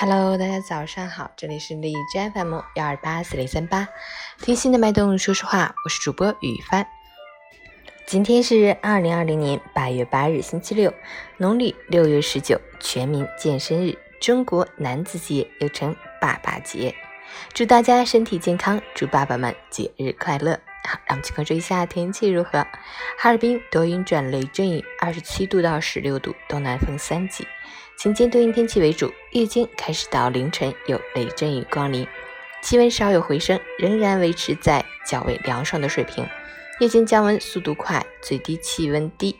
Hello，大家早上好，这里是荔枝 FM 幺二八四零三八，贴心的脉动说实话，我是主播雨帆。今天是二零二零年八月八日，星期六，农历六月十九，全民健身日，中国男子节又称爸爸节，祝大家身体健康，祝爸爸们节日快乐。好，让我们去关注一下天气如何。哈尔滨多云转雷阵雨，二十七度到十六度，东南风三级。晴间多云天气为主，夜间开始到凌晨有雷阵雨光临，气温稍有回升，仍然维持在较为凉爽的水平。夜间降温速度快，最低气温低。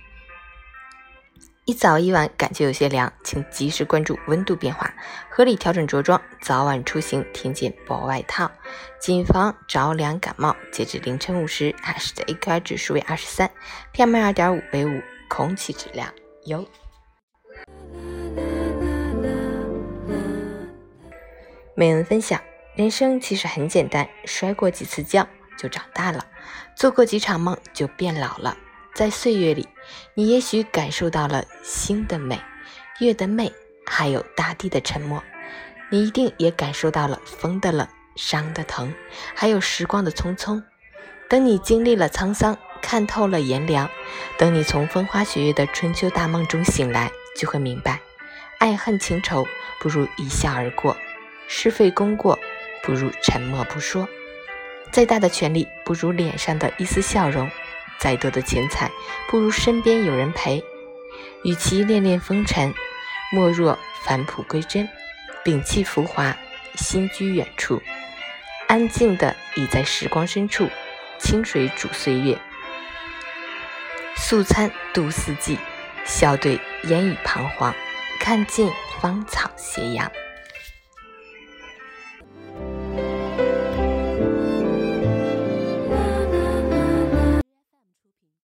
一早一晚感觉有些凉，请及时关注温度变化，合理调整着装。早晚出行添件薄外套，谨防着凉感冒。截至凌晨五时，海市的 AQI 指数为二十三，PM 二点五为五，空气质量优。美文分享：人生其实很简单，摔过几次跤就长大了，做过几场梦就变老了。在岁月里，你也许感受到了星的美、月的媚，还有大地的沉默。你一定也感受到了风的冷、伤的疼，还有时光的匆匆。等你经历了沧桑，看透了炎凉，等你从风花雪月的春秋大梦中醒来，就会明白，爱恨情仇不如一笑而过。是非功过，不如沉默不说；再大的权力，不如脸上的一丝笑容；再多的钱财，不如身边有人陪。与其恋恋风尘，莫若返璞归真，摒弃浮华，心居远处，安静的倚在时光深处，清水煮岁月，素餐度四季，笑对烟雨彷徨，看尽芳草斜阳。